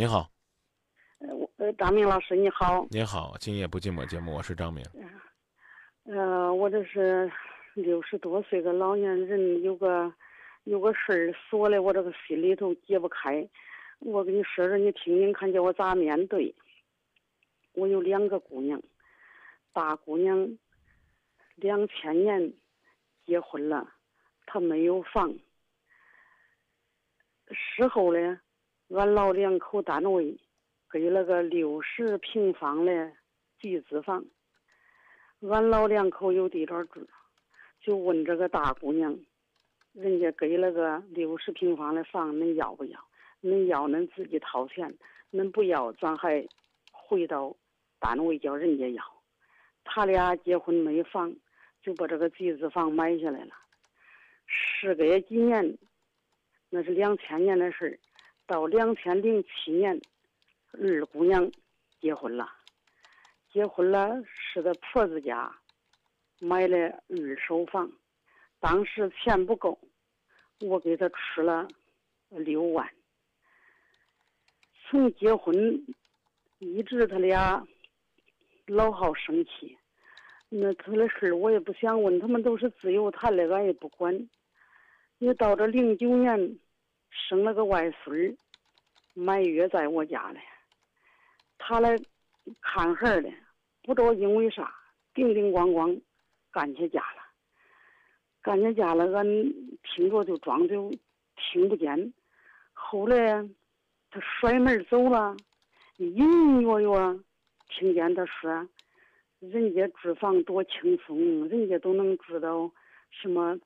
您好，呃，我呃，张明老师你好。您好，今夜不寂寞节目，我是张明。呃，我这是六十多岁个老年人，有个有个事儿锁的我这个心里头解不开。我跟你说说，你听听看，叫我咋面对？我有两个姑娘，大姑娘两千年结婚了，她没有房。事后呢，俺老两口单位给了个六十平方的集资房，俺老两口有地方住，就问这个大姑娘，人家给了个六十平方的房，恁要不要？恁要恁自己掏钱，恁不要咱还回到单位叫人家要。他俩结婚没房，就把这个集资房买下来了。时隔几年，那是两千年的事儿，到两千零七年，二姑娘结婚了。结婚了是在婆子家买的二手房，当时钱不够，我给她出了六万。从结婚一直他俩老好生气，那他的事我也不想问，他们都是自由谈的，俺也不管。你到这零九年生了个外孙儿，满月在我家嘞，他来看孩儿的，不知道因为啥，叮叮咣咣赶去家了，赶去家了，俺听着就装就听不见，后来。他摔门走了，隐隐约约听见他说：“人家住房多轻松，人家都能住到什么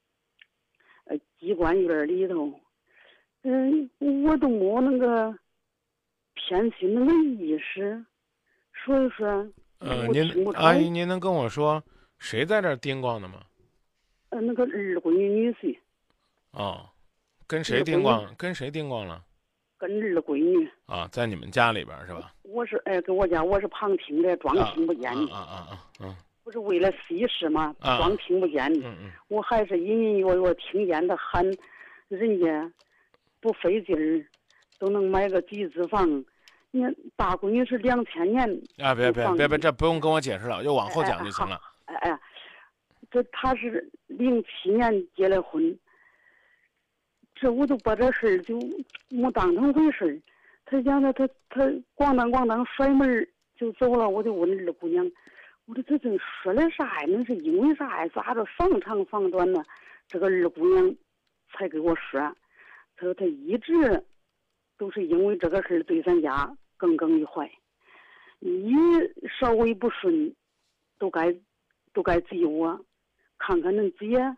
呃机关院里头。”嗯，我都没那个偏心那个意识，所以说，嗯，您阿姨，您能跟我说谁在这叮咣的吗？呃，那个二闺女女婿。哦，跟谁叮咣？跟谁叮咣了？跟二闺女啊，在你们家里边是吧？我是哎，跟我家我是旁听的，装听不见。啊啊啊啊。不是为了息事吗？装听不见。嗯嗯。我还是隐隐约约听见他喊，人家不费劲儿都能买个集资房。你大闺女是两千年。啊别别别别，这不用跟我解释了，就往后讲就行了。哎哎，这他是零七年结的婚。这我都把这事儿就没当成回事儿，他讲他他他咣当咣当摔门就走了，我就问二姑娘，我说他这说的啥呀？那是因为啥呀？咋着房长房短呢？这个二姑娘才给我说，他说他一直都是因为这个事儿对咱家耿耿于怀，一稍微不顺，都该都该追我，看看恁姐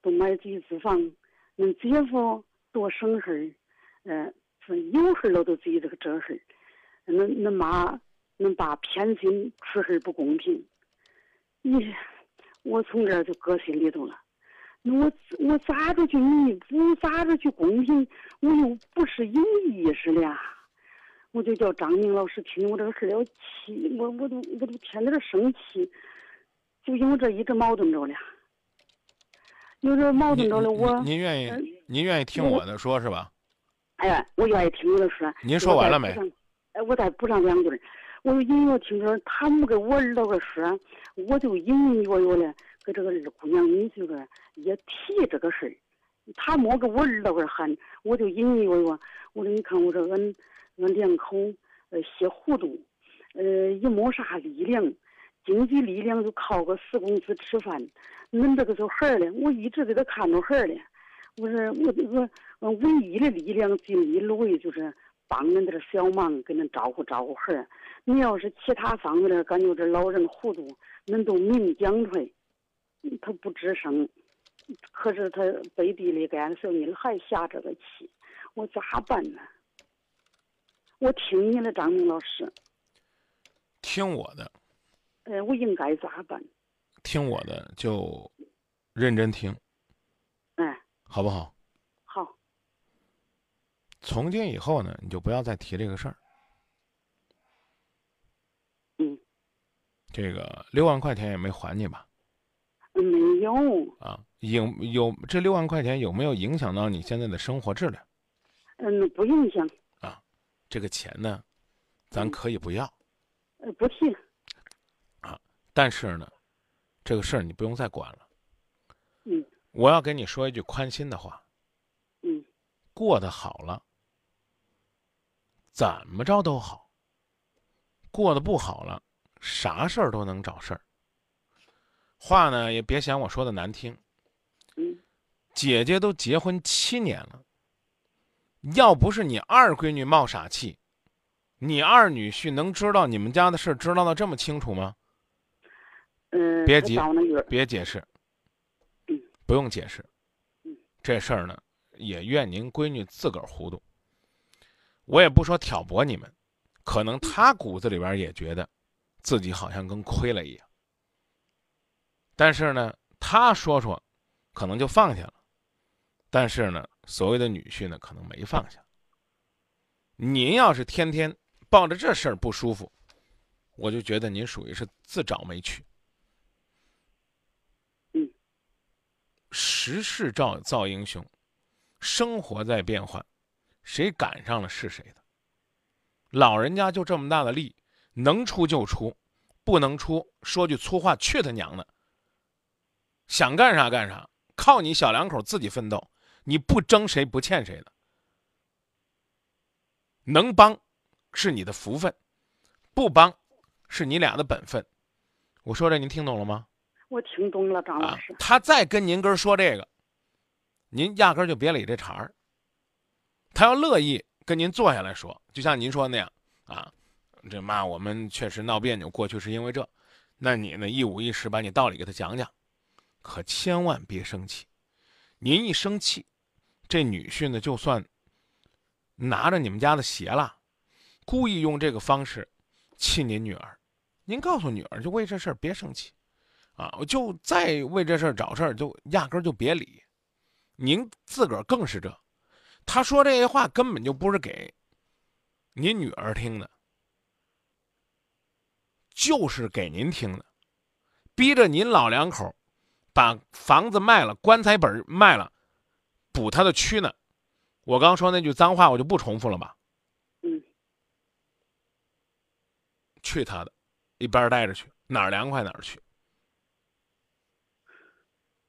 都买几次房。恁姐夫多省事儿，嗯，是有事了都记这个这事儿。恁恁妈、恁爸偏心处事不公平，你，我从这就搁心里头了。那我我咋着去弥补？咋着去公平？我又不是有意识的。我就叫张明老师听我这个事儿要气，我我都我都天天生气，就因为这一直矛盾着呢。有点矛盾着了，我您愿意您愿意听我的说是吧？哎，我愿意听你的说。您说完了没？哎，我再补上两句我就隐约听着他没给我儿子个说，我就隐隐约约的给这个二姑娘你这个也提这个事儿。他没给我儿子个喊，我就隐隐约约，我说你看我这俺俺两口呃些糊涂，呃也没啥力量，经济力量就靠个死工资吃饭。恁这个小孩儿嘞，我一直给他看着孩儿嘞。我说我这个唯一的力量尽力而为就是帮恁点小忙，给恁照顾照顾孩儿。你要是其他方面的感觉这老人糊涂，恁都明讲出来，他不吱声。可是他背地里干的时候，你还下这个气，我咋办呢？我听你的，张明老师。听我的。呃，我应该咋办？听我的，就认真听，哎，好不好？好。从今以后呢，你就不要再提这个事儿。嗯。这个六万块钱也没还你吧？没有。啊，影有这六万块钱有没有影响到你现在的生活质量？嗯，不影响。啊，这个钱呢，咱可以不要。呃，不去。啊，但是呢，这个事儿你不用再管了。嗯。我要跟你说一句宽心的话。嗯。过得好了，怎么着都好。过得不好了，啥事儿都能找事儿。话呢，也别嫌我说的难听。嗯。姐姐都结婚七年了，要不是你二闺女冒傻气，你二女婿能知道你们家的事，知道的这么清楚吗？嗯。别急，别解释。嗯。不用解释。嗯。这事儿呢，也怨您闺女自个儿糊涂。我也不说挑拨你们。可能他骨子里边也觉得，自己好像跟亏了一样。但是呢，他说说，可能就放下了。但是呢，所谓的女婿呢，可能没放下。您要是天天抱着这事儿不舒服，我就觉得您属于是自找没趣。嗯。时势造造英雄，生活在变换，谁赶上了是谁的。老人家就这么大的力，能出就出，不能出，说句粗话，去他娘的！想干啥干啥，靠你小两口自己奋斗，你不争谁不欠谁的。能帮，是你的福分；不帮，是你俩的本分。我说这您听懂了吗？我听懂了，张老师。他再跟您根说这个，您压根儿就别理这茬儿。他要乐意。跟您坐下来说，就像您说那样啊，这妈我们确实闹别扭，过去是因为这，那你呢一五一十把你道理给他讲讲，可千万别生气，您一生气，这女婿呢就算拿着你们家的鞋了，故意用这个方式气您女儿，您告诉女儿就为这事儿别生气，啊，就再为这事儿找事儿就压根儿就别理，您自个儿更是这。他说这些话根本就不是给您女儿听的，就是给您听的，逼着您老两口把房子卖了，棺材本卖了，补他的躯呢。我刚说那句脏话，我就不重复了吧。嗯。去他的，一边待着去，哪儿凉快哪儿去。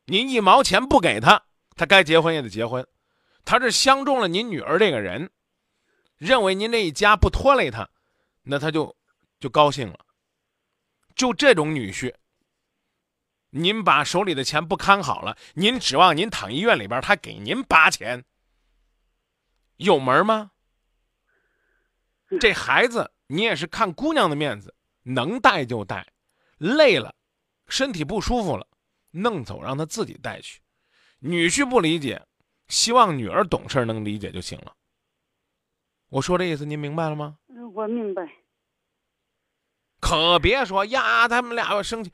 您一毛钱不给他，他该结婚也得结婚。他是相中了您女儿这个人，认为您这一家不拖累他，那他就就高兴了。就这种女婿，您把手里的钱不看好了，您指望您躺医院里边他给您拔钱，有门吗？这孩子你也是看姑娘的面子，能带就带，累了，身体不舒服了，弄走让他自己带去。女婿不理解。希望女儿懂事能理解就行了。我说这意思您明白了吗？我明白。可别说呀，他们俩要生气，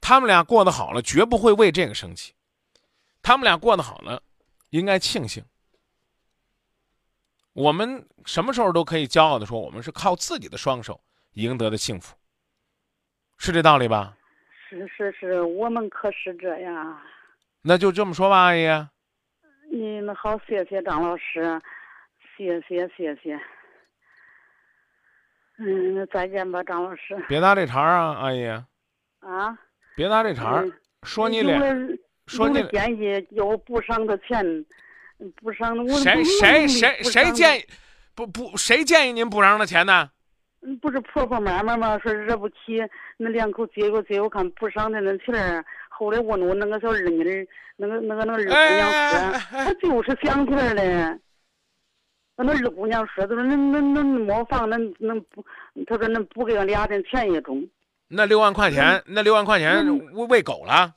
他们俩过得好了，绝不会为这个生气。他们俩过得好了，应该庆幸。我们什么时候都可以骄傲的说，我们是靠自己的双手赢得的幸福，是这道理吧？是是是，我们可是这样。那就这么说吧，阿姨。你那好，谢谢张老师，谢谢谢谢。嗯，再见吧，张老师。别搭这茬啊，阿姨。啊。别拿这茬儿说你俩，说你建议要补上的钱，不伤的我。谁谁谁谁建议？不不，谁建议您补上的钱呢？不是婆婆妈妈吗？说惹不起，那两口结过结，我看补上的那钱儿。后来问我那个小二妮儿，那个那个那个二姑娘说，她就是想起来了。那二姑娘说，她说恁恁恁没房，恁恁不，她说恁不给俺俩的钱也中。那六万块钱，那六万块钱喂喂狗了？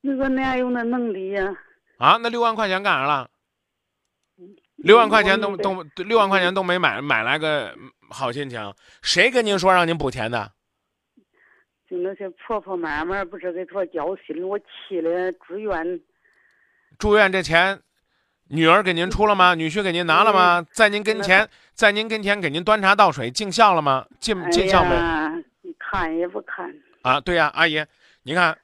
你说哪有那能力呀？啊，那六万块钱干啥了？六万块钱都都六万块钱都没买买来个好心情，谁跟您说让您补钱的？就那些婆婆妈妈不是给他交心，我气的住院。住院这钱，女儿给您出了吗？女婿给您拿了吗？在您跟前，在您跟前给您端茶倒水尽孝了吗？尽尽孝没？看也不看。啊，对呀，阿姨，您看，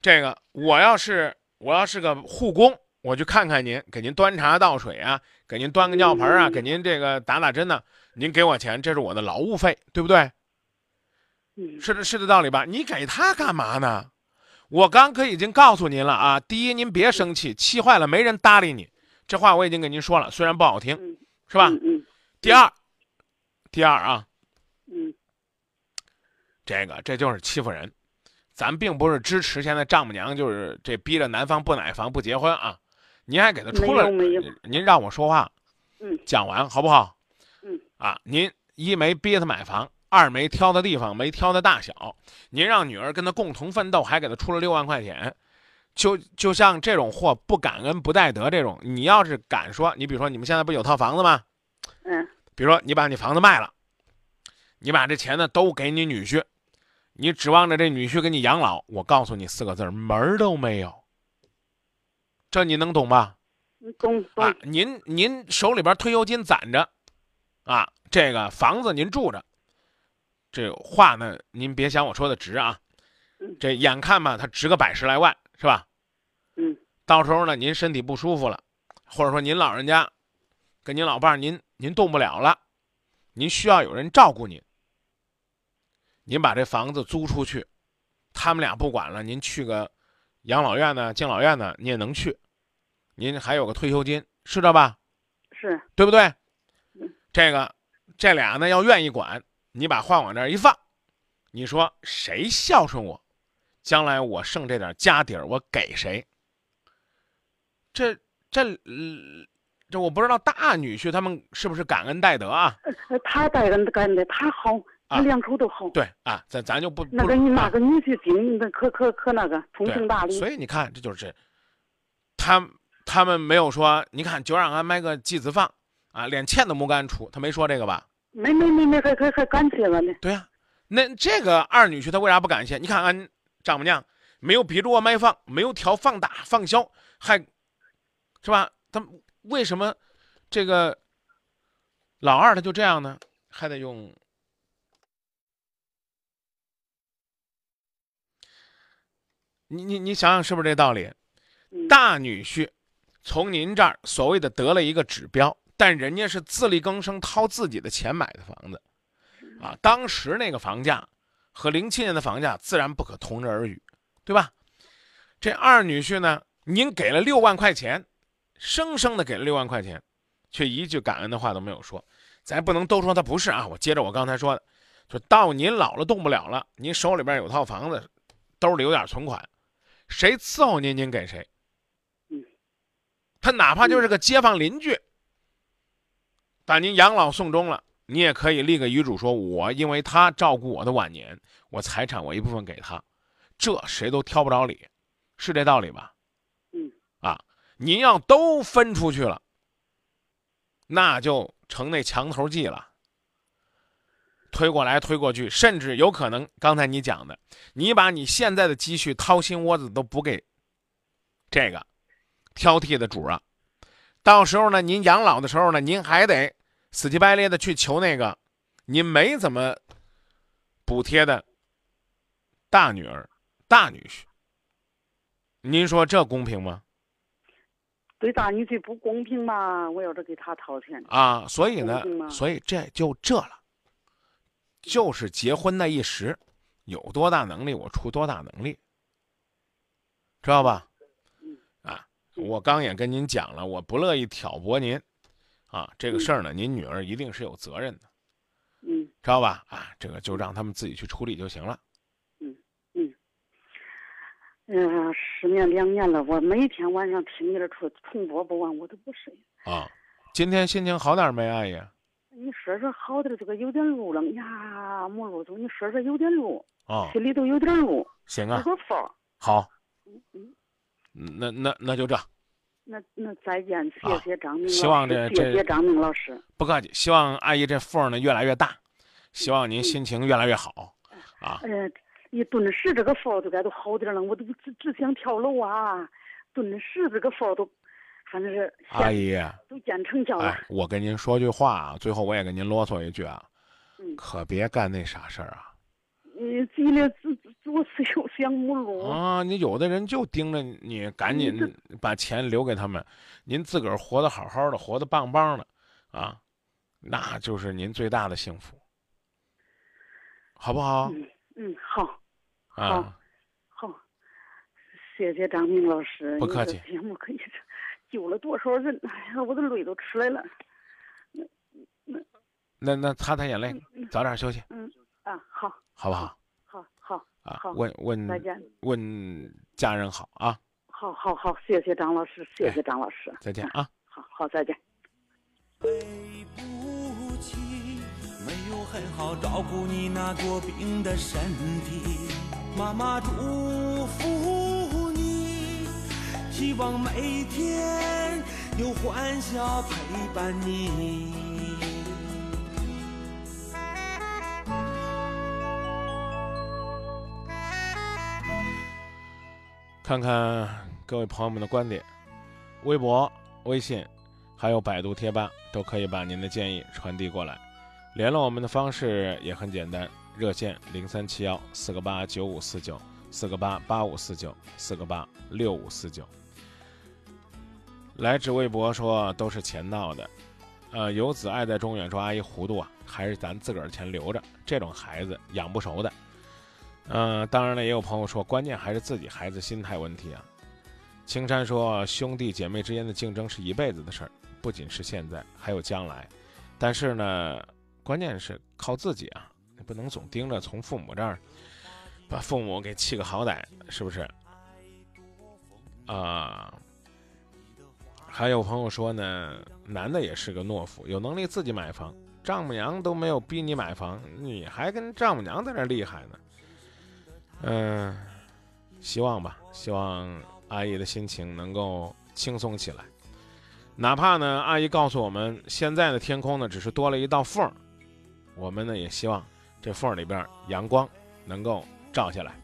这个我要是我要是个护工，我去看看您，给您端茶倒水啊，给您端个尿盆啊，嗯给您这个打打针呢，您给我钱，这是我的劳务费，对不对？嗯是的是的道理吧？你给他干嘛呢？我刚可已经告诉您了啊，第一，您别生气，气坏了没人搭理你，这话我已经给您说了，虽然不好听，嗯，是吧？嗯嗯第二，第二啊，嗯这个这就是欺负人，咱并不是支持现在丈母娘就是这逼着男方不买房不结婚啊，您还给他出了，您让我说话嗯讲完好不好？嗯啊，您一没逼他买房，二没挑的地方，没挑的大小，您让女儿跟他共同奋斗，还给他出了六万块钱，就就像这种货不感恩不戴德这种，你要是敢说，你比如说你们现在不有套房子吗？嗯比如说你把你房子卖了，你把这钱呢都给你女婿，你指望着这女婿给你养老，我告诉你四个字儿门儿都没有。这你能懂吧？嗯，懂懂啊，您您手里边退休金攒着，啊，这个房子您住着，这话呢您别想我说的值啊嗯，这眼看吧，它值个百十来万是吧？嗯到时候呢您身体不舒服了，或者说您老人家跟您老伴儿您您动不了了，您需要有人照顾您，您把这房子租出去，他们俩不管了，您去个养老院呢、敬老院呢，你也能去，您还有个退休金，是这吧？是对不对嗯？这个这俩呢要愿意管，你把话往这儿一放，你说谁孝顺我，将来我剩这点家底儿，我给谁？这这呃这我不知道大女婿他们是不是感恩戴德啊？呃他带人干的，他好，啊两口都好。对啊，咱咱就不不那个那啊个女婿精，那可可可那个通情达对，理。所以你看，这就是他他们没有说，你看就让俺买个机子房啊，连钱都没敢出，他没说这个吧？没没没没，还还还感谢了呢。对呀、那这个二女婿他为啥不感谢？你看俺丈母娘没有逼着我买房，没有挑房大房小，还是吧？他为什么这个老二他就这样呢？还得用你你你想想是不是这道理？嗯大女婿从您这儿所谓的得了一个指标，但人家是自力更生，掏自己的钱买的房子，啊，当时那个房价和零七年的房价自然不可同日而语，对吧？这二女婿呢，您给了六万块钱，生生的给了六万块钱，却一句感恩的话都没有说。咱不能都说他不是啊，我接着我刚才说的，就到您老了动不了了，您手里边有套房子，兜里有点存款，谁伺候您，您给谁。他哪怕就是个街坊邻居，把您养老送终了，你也可以立个遗嘱，说我因为他照顾我的晚年，我财产我一部分给他，这谁都挑不着理，是这道理吧？嗯，啊，您要都分出去了，那就成那墙头计了，推过来推过去，甚至有可能刚才你讲的，你把你现在的积蓄掏心窝子都补给这个挑剔的主啊，到时候呢，您养老的时候呢，您还得死乞白赖的去求那个您没怎么补贴的大女儿、大女婿。您说这公平吗？对大女婿不公平嘛？我要是给他掏钱，啊，所以呢所以这就这了，就是结婚那一时，有多大能力我出多大能力，知道吧？啊，我刚也跟您讲了，我不乐意挑拨您，啊，这个事儿呢，您女儿一定是有责任的，嗯知道吧？啊，这个就让他们自己去处理就行了。嗯，失眠两年了，我每天晚上听你的重重播不完，我都不睡。啊，今天心情好点没，阿姨？你说说好点儿，这个有点路了呀，没路走。你说说有点路，啊，心里头有点路，行啊，个风。好，嗯嗯，那那那就这，那那再见，谢啊谢张明老师，希望这这谢谢张明老师。不客气。希望阿姨这缝儿呢越来越大，希望您心情越来越好，啊。呃，一顿时这个缝就该都好点儿了，我都只只想跳楼啊！顿时这个缝都，反正是阿姨，都建成交了。哎，我跟您说句话啊，最后我也跟您啰嗦一句啊，嗯可别干那傻事儿啊！你，急了自做事有项目路。啊，你有的人就盯着你，赶紧把钱留给他们，您自个儿活得好好的，活得棒棒的，啊，那就是您最大的幸福，好不好？嗯嗯，好，啊，好，谢谢张明老师。不客气。节目可以救了多少人？哎呀，我的泪都出来了。那那那那擦擦眼泪，早点休息。嗯啊，好，好不好？好好啊，问问再见，问家人好啊。好好好，谢谢张老师，谢谢张老师。再见啊。好好，再见。对不起，没有很好照顾你那多病的身体。妈妈祝福你，希望每天有欢笑陪伴你。看看各位朋友们的观点，微博、微信，还有百度贴吧，都可以把您的建议传递过来。联络我们的方式也很简单，热线零三七幺四个八九五四九四个八八五四九四个八六五四九。来指微博说都是钱闹的，呃，游子爱在中远说阿姨糊涂啊，还是咱自个儿钱留着，这种孩子养不熟的。嗯，当然了，也有朋友说，关键还是自己孩子心态问题啊。青山说，兄弟姐妹之间的竞争是一辈子的事儿，不仅是现在，还有将来。但是呢，关键是靠自己啊，你不能总盯着从父母这儿把父母给气个好歹，是不是？啊，还有朋友说呢，男的也是个懦夫，有能力自己买房，丈母娘都没有逼你买房，你还跟丈母娘在那厉害呢。嗯，希望吧，希望阿姨的心情能够轻松起来。哪怕呢，阿姨告诉我们，现在的天空呢只是多了一道缝儿，我们呢也希望这缝儿里边阳光能够照下来。